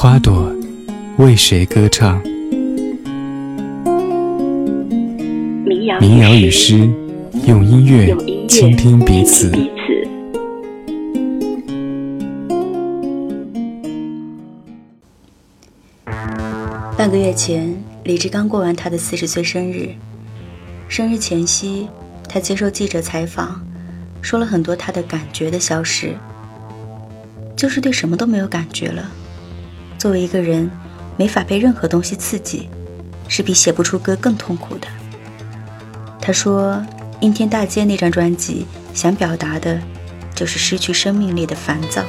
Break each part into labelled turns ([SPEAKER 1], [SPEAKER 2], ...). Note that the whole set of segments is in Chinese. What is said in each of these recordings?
[SPEAKER 1] 花朵为谁歌唱？民谣与诗，用音乐倾听彼此。
[SPEAKER 2] 半个月前，李志刚过完他的四十岁生日。生日前夕。他接受记者采访，说了很多他的感觉的消失，就是对什么都没有感觉了。作为一个人，没法被任何东西刺激，是比写不出歌更痛苦的。他说，《阴天大街》那张专辑想表达的，就是失去生命力的烦躁。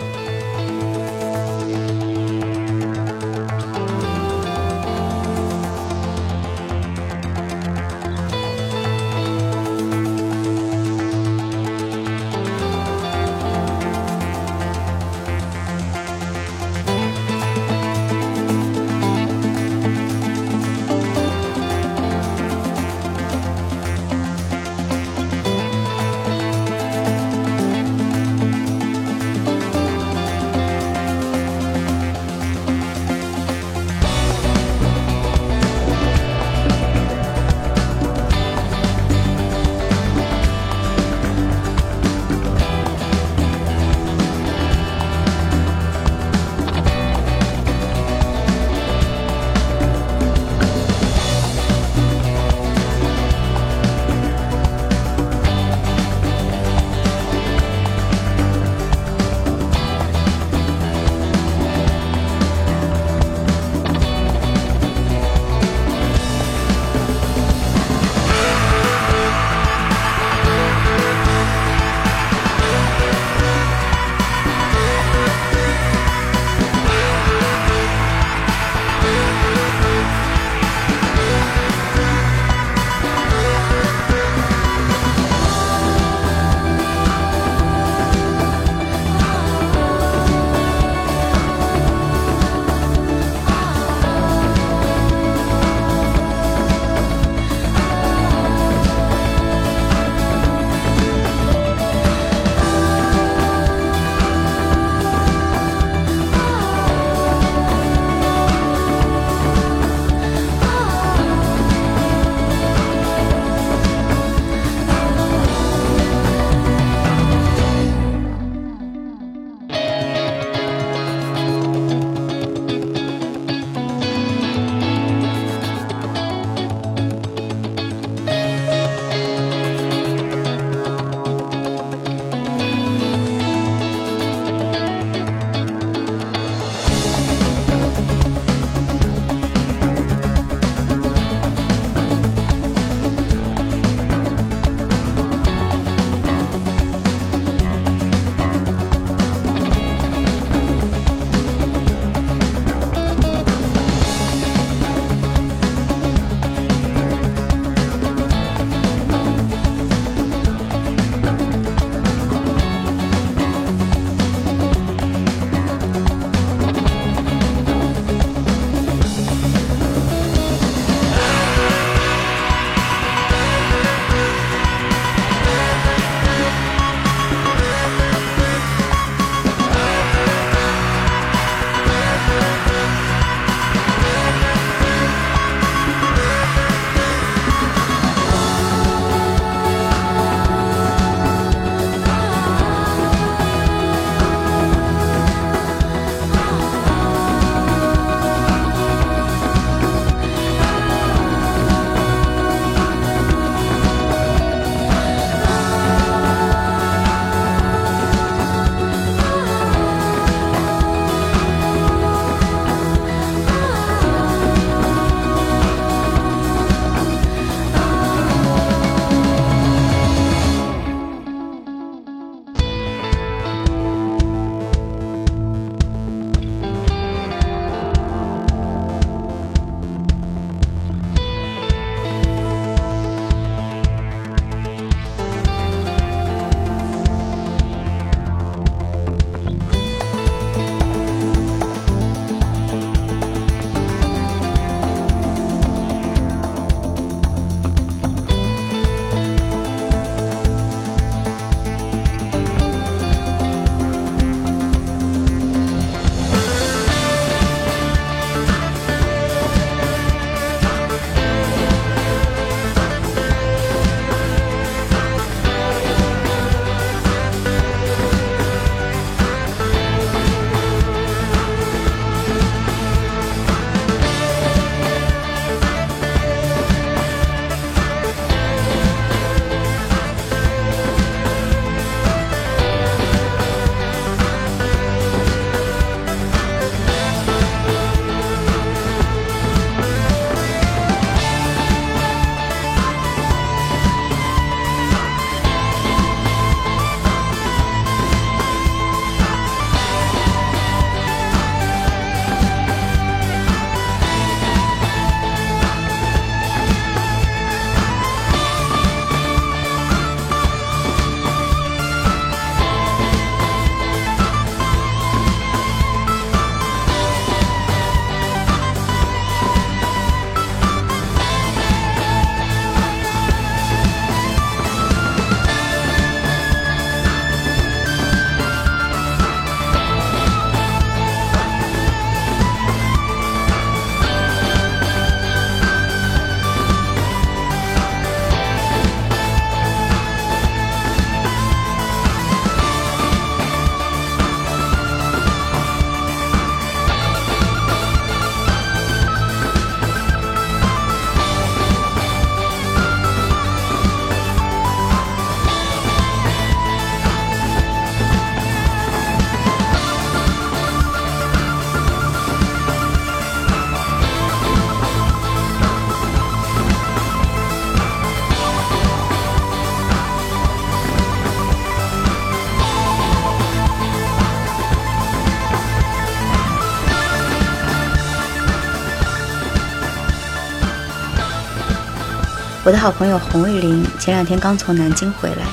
[SPEAKER 2] 我的好朋友洪卫林前两天刚从南京回来，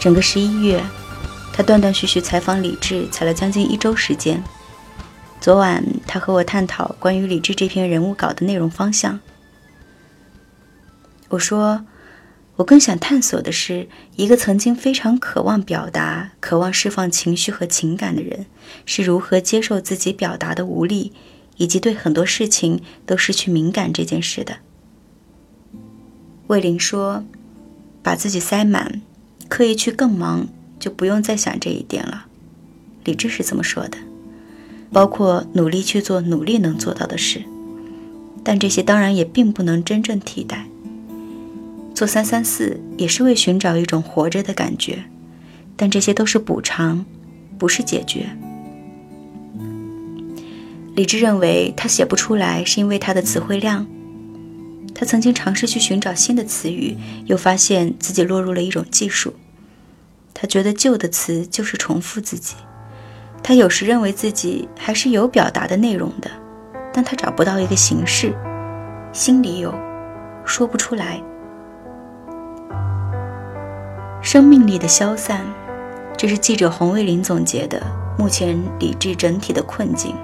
[SPEAKER 2] 整个十一月，他断断续续采访李志，采了将近一周时间。昨晚，他和我探讨关于李志这篇人物稿的内容方向。我说，我更想探索的是，一个曾经非常渴望表达、渴望释放情绪和情感的人，是如何接受自己表达的无力，以及对很多事情都失去敏感这件事的。魏林说：“把自己塞满，刻意去更忙，就不用再想这一点了。”李智是这么说的，包括努力去做努力能做到的事，但这些当然也并不能真正替代。做三三四也是为寻找一种活着的感觉，但这些都是补偿，不是解决。李智认为他写不出来，是因为他的词汇量。曾经尝试去寻找新的词语，又发现自己落入了一种技术。他觉得旧的词就是重复自己。他有时认为自己还是有表达的内容的，但他找不到一个形式，心里有，说不出来。生命力的消散，这是记者洪卫林总结的目前理智整体的困境。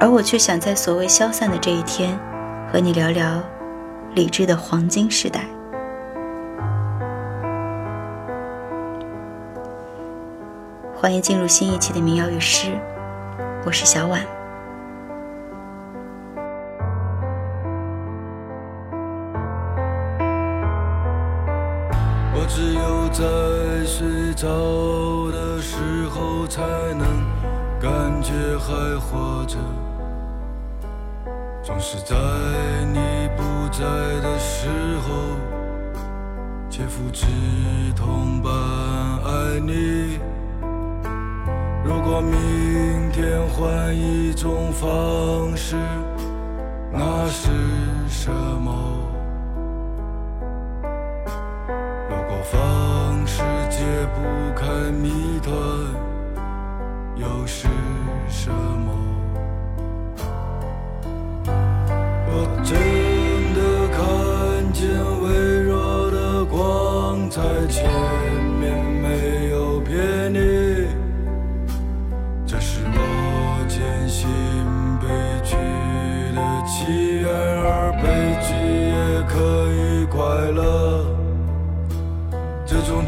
[SPEAKER 2] 而我却想在所谓消散的这一天。和你聊聊理智的黄金时代。欢迎进入新一期的民谣与诗，我是小婉。
[SPEAKER 3] 我只有在睡着的时候，才能感觉还活着。总是在你不在的时候，切肤之痛般爱你。如果明天换一种方式，那是什么？如果方式解不开谜团，又是什么？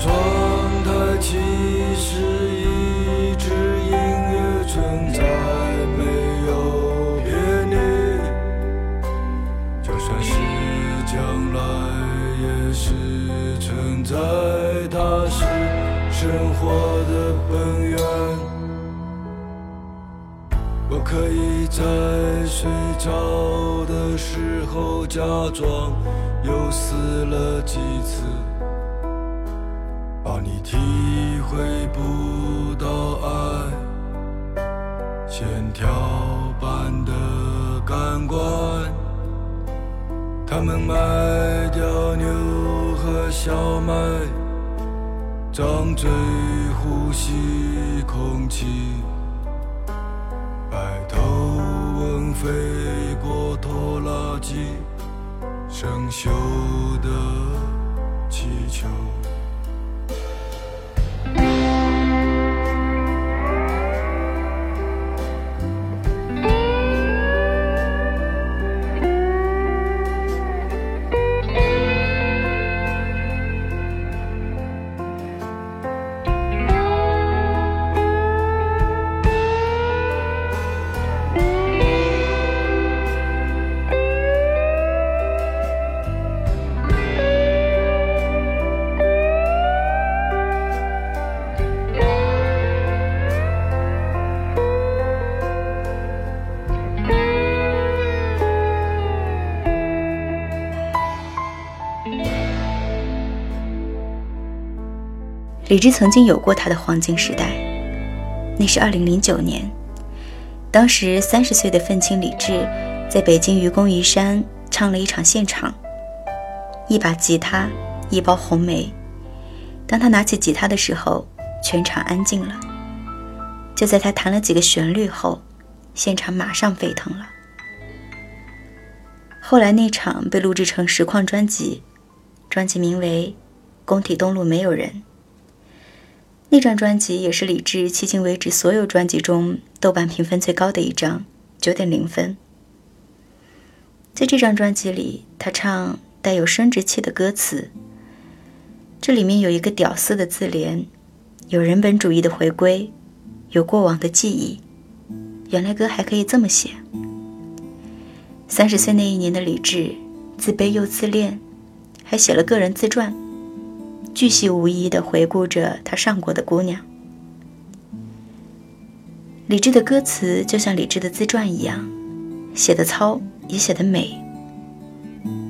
[SPEAKER 3] 这种状态其实一直隐约存在。没有别扭。就算是将来也是存在，它是生活的本源。我可以在睡着的时候假装又死了几次，不到爱线条般的感官。他们卖掉牛。和小麦，张嘴呼吸空气，白头翁飞过拖拉机，生锈的
[SPEAKER 2] 李志曾经有过他的黄金时代，那是二零零九年，当时三十岁的愤青李志在北京愚公移山唱了一场现场，一把吉他，一包红梅。当他拿起吉他的时候，全场安静了。就在他弹了几个旋律后，现场马上沸腾了。后来那场被录制成实况专辑，专辑名为《工体东路没有人》。那张专辑也是李志迄今为止所有专辑中豆瓣评分最高的一张，九点零分。在这张专辑里，他唱带有生殖器的歌词，这里面有一个屌丝的自怜，有人本主义的回归，有过往的记忆。原来歌还可以这么写。三十岁那一年的李志，自卑又自恋，还写了个人自传，巨细无遗地回顾着他上过的姑娘。李志的歌词就像李志的自传一样，写的糙也写的美。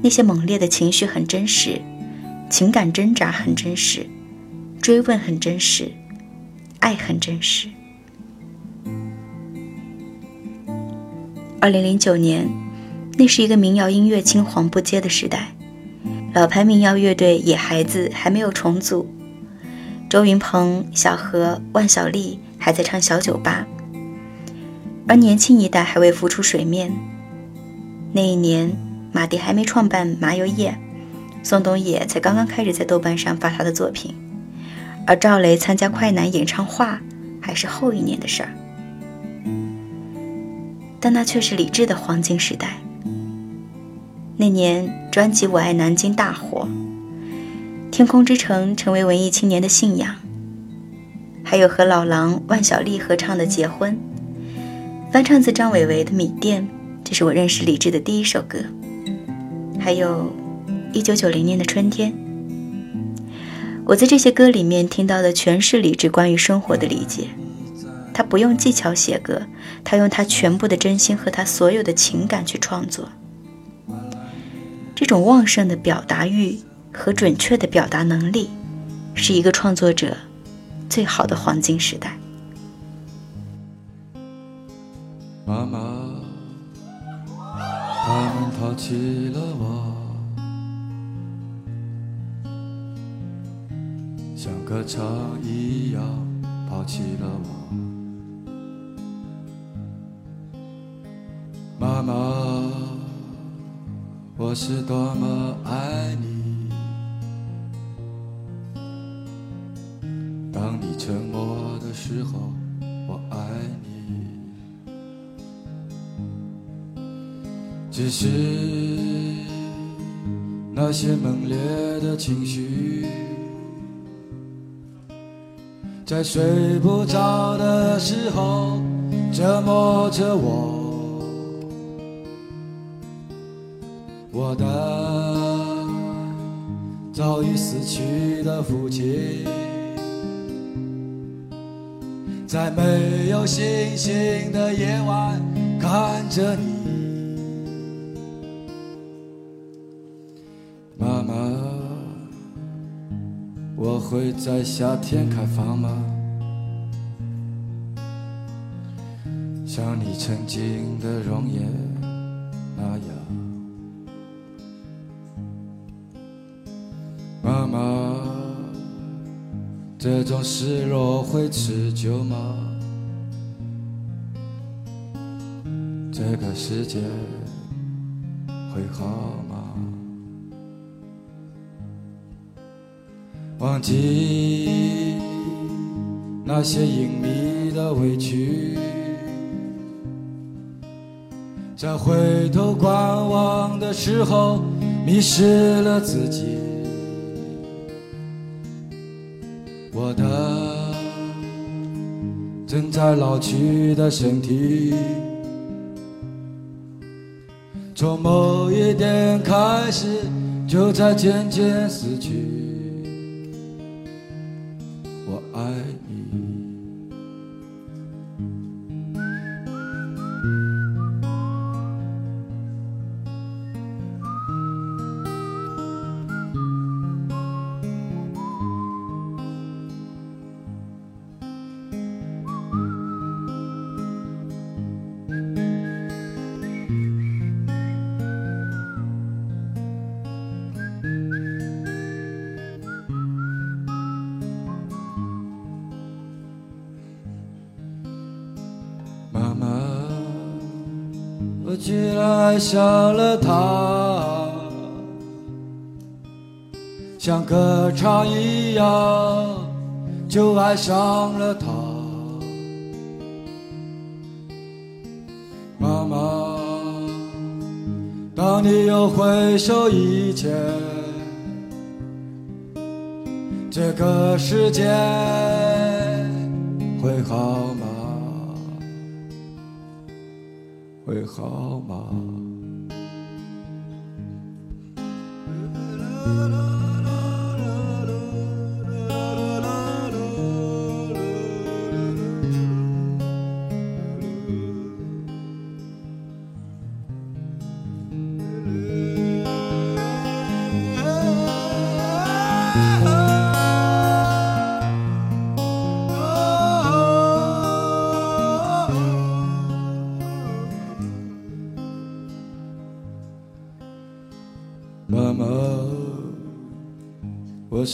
[SPEAKER 2] 那些猛烈的情绪很真实，情感挣扎很真实，追问很真实，爱很真实。二零零九年。那是一个民谣音乐青黄不接的时代，老牌民谣乐队野孩子还没有重组，周云鹏、小何、万晓利还在唱小酒吧，而年轻一代还未浮出水面。那一年，马迪还没创办麻油叶，宋冬野才刚刚开始在豆瓣上发他的作品，而赵雷参加快男演唱会还是后一年的事儿，但那却是李志的黄金时代。那年专辑《我爱南京》大火，《天空之城》成为文艺青年的信仰。还有和老狼万晓利合唱的《结婚》，翻唱自张伟伟的《米店》，这是我认识李志的第一首歌。还有一九九零年的春天，我在这些歌里面听到的全是李志关于生活的理解。他不用技巧写歌，他用他全部的真心和他所有的情感去创作。这种旺盛的表达欲和准确的表达能力，是一个创作者最好的黄金时代。
[SPEAKER 3] 妈妈，他们抛弃了我，像歌唱一样抛弃了我。妈妈。我是多么爱你，当你沉默的时候，我爱你。只是那些猛烈的情绪，在睡不着的时候折磨着我。死去的父亲，在没有星星的夜晚看着你，妈妈，我会在夏天开放吗？像你曾经的容颜那样。这种失落会持久吗？这个世界会好吗？忘记那些隐秘的委屈，在回头观望的时候，迷失了自己。在老去的身体，从某一点开始，就在渐渐死去。我爱你爱上了他，像歌唱一样，就爱上了他。妈妈，当你又回首以前，这个世界会好吗？会好吗？妈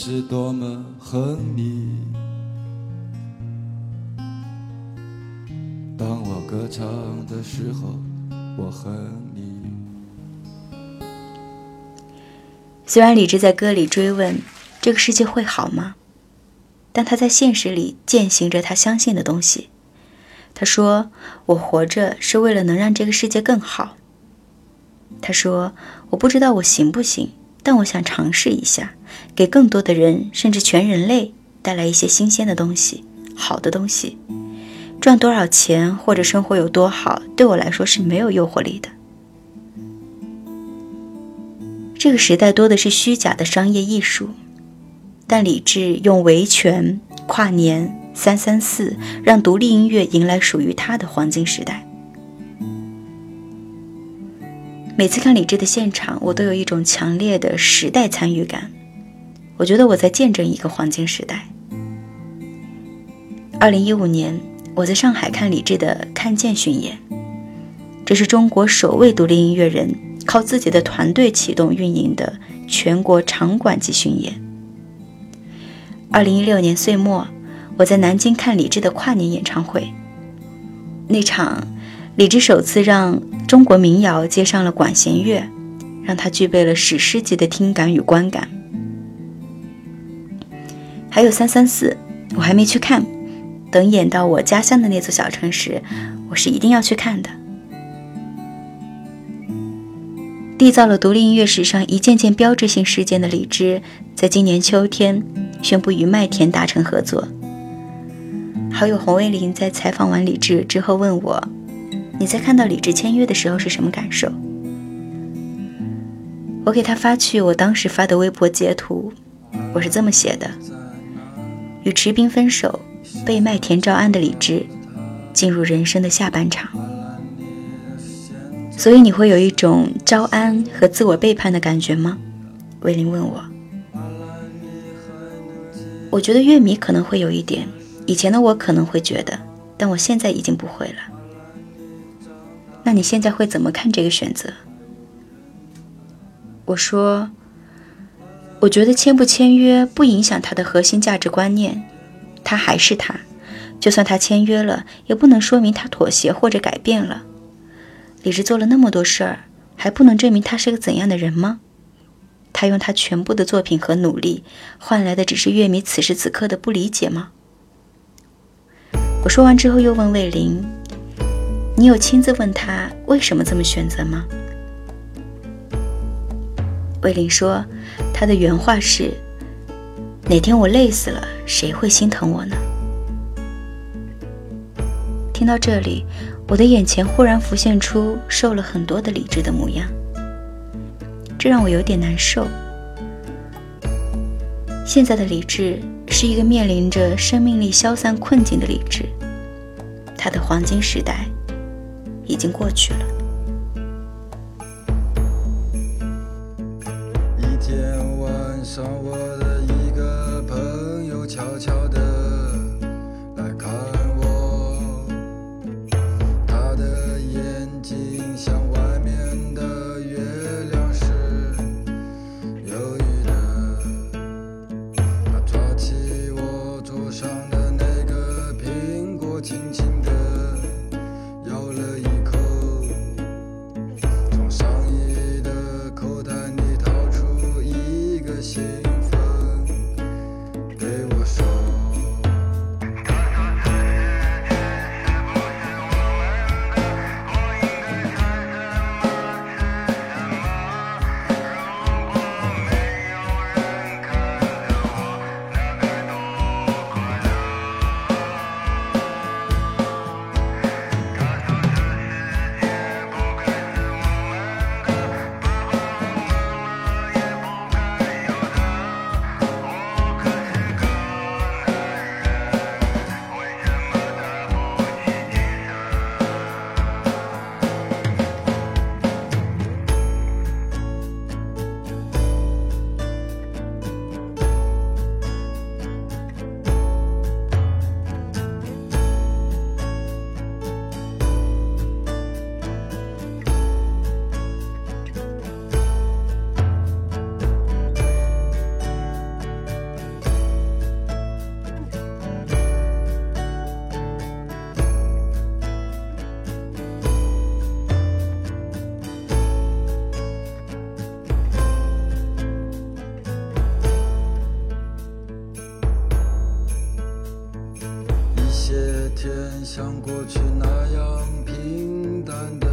[SPEAKER 3] 是多么恨你！当我歌唱的时候，我恨你。
[SPEAKER 2] 虽然李志在歌里追问这个世界会好吗，但他在现实里践行着他相信的东西。他说：“我活着是为了能让这个世界更好。”他说：“我不知道我行不行，但我想尝试一下，给更多的人，甚至全人类带来一些新鲜的东西，好的东西。赚多少钱或者生活有多好，对我来说是没有诱惑力的。这个时代多的是虚假的商业艺术，但李志用维权、跨年、三三四，让独立音乐迎来属于他的黄金时代。”每次看李志的现场，我都有一种强烈的时代参与感。我觉得我在见证一个黄金时代。二零一五年，我在上海看李志的《看见》巡演，这是中国首位独立音乐人靠自己的团队启动运营的全国场馆级巡演。二零一六年岁末，我在南京看李志的跨年演唱会，那场。李志首次让中国民谣接上了管弦乐，让他具备了史诗级的听感与观感。还有三三四，我还没去看，等演到我家乡的那座小城时，我是一定要去看的。缔造了独立音乐史上一件件标志性事件的李志，在今年秋天宣布与麦田达成合作。好友洪卫林在采访完李志之后问我。你在看到李志签约的时候是什么感受？我给他发去我当时发的微博截图，我是这么写的：与池冰分手，被麦田招安的李志，进入人生的下半场。所以你会有一种招安和自我背叛的感觉吗？魏林问我。我觉得乐迷可能会有一点，以前的我可能会觉得，但我现在已经不会了。那你现在会怎么看这个选择？我说，我觉得签不签约不影响他的核心价值观念，他还是他，就算他签约了，也不能说明他妥协或者改变了。李志做了那么多事儿，还不能证明他是个怎样的人吗？他用他全部的作品和努力换来的只是乐迷此时此刻的不理解吗？我说完之后又问魏林。你有亲自问他为什么这么选择吗？魏林说，他的原话是：“哪天我累死了，谁会心疼我呢？”听到这里，我的眼前忽然浮现出瘦了很多的理智的模样，这让我有点难受。现在的理智是一个面临着生命力消散困境的理智，他的黄金时代。已经过去了。
[SPEAKER 3] 天像过去那样平淡的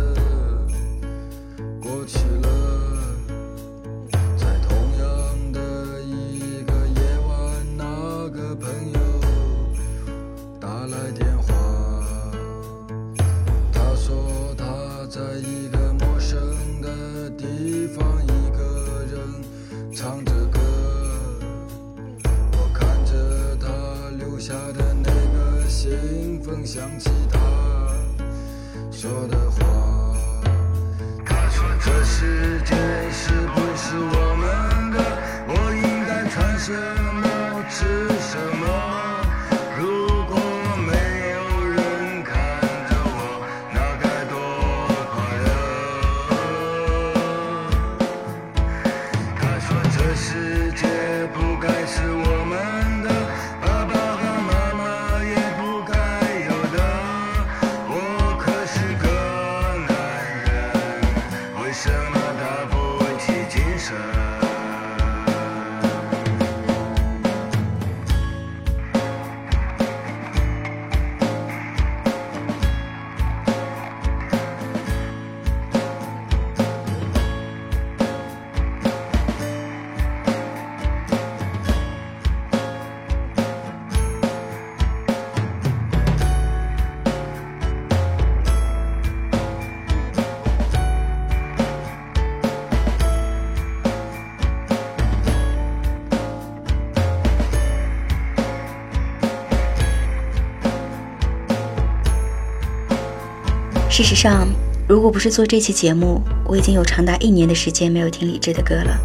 [SPEAKER 2] 事实上，如果不是做这期节目，我已经有长达一年的时间没有听李志的歌了。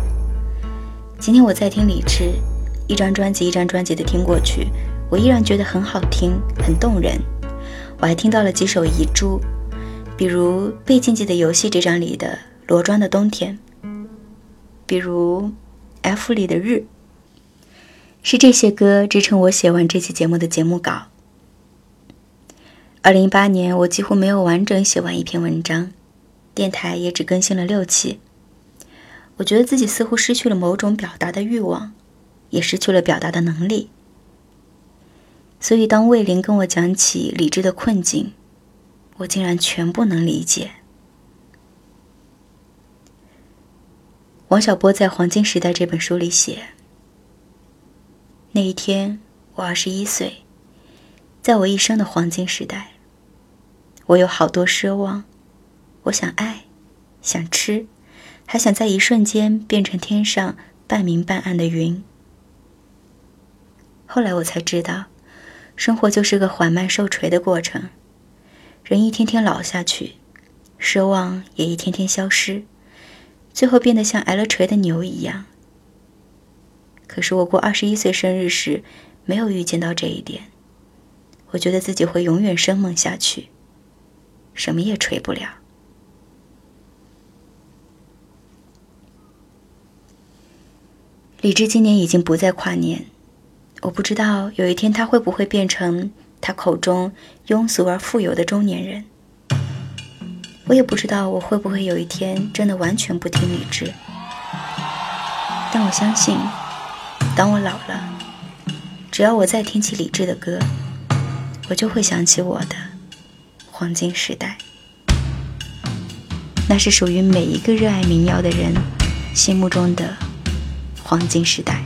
[SPEAKER 2] 今天我在听李志，一张专辑一张专辑的听过去，我依然觉得很好听，很动人。我还听到了几首遗珠，比如《被禁忌的游戏》这张里的《罗庄的冬天》，比如《F 里的日》。是这些歌支撑我写完这期节目的节目稿。二零一八年，我几乎没有完整写完一篇文章，电台也只更新了六期。我觉得自己似乎失去了某种表达的欲望，也失去了表达的能力。所以，当魏林跟我讲起理智的困境，我竟然全部能理解。王小波在《黄金时代》这本书里写：那一天，我二十一岁。在我一生的黄金时代，我有好多奢望，我想爱，想吃，还想在一瞬间变成天上半明半暗的云。后来我才知道，生活就是个缓慢受锤的过程，人一天天老下去，奢望也一天天消失，最后变得像挨了锤的牛一样。可是我过二十一岁生日时，没有预见到这一点。我觉得自己会永远生猛下去，什么也锤不了。李智今年已经不再跨年，我不知道有一天他会不会变成他口中庸俗而富有的中年人。我也不知道我会不会有一天真的完全不听李智，但我相信，当我老了，只要我再听起李智的歌。我就会想起我的黄金时代，那是属于每一个热爱民谣的人心目中的黄金时代。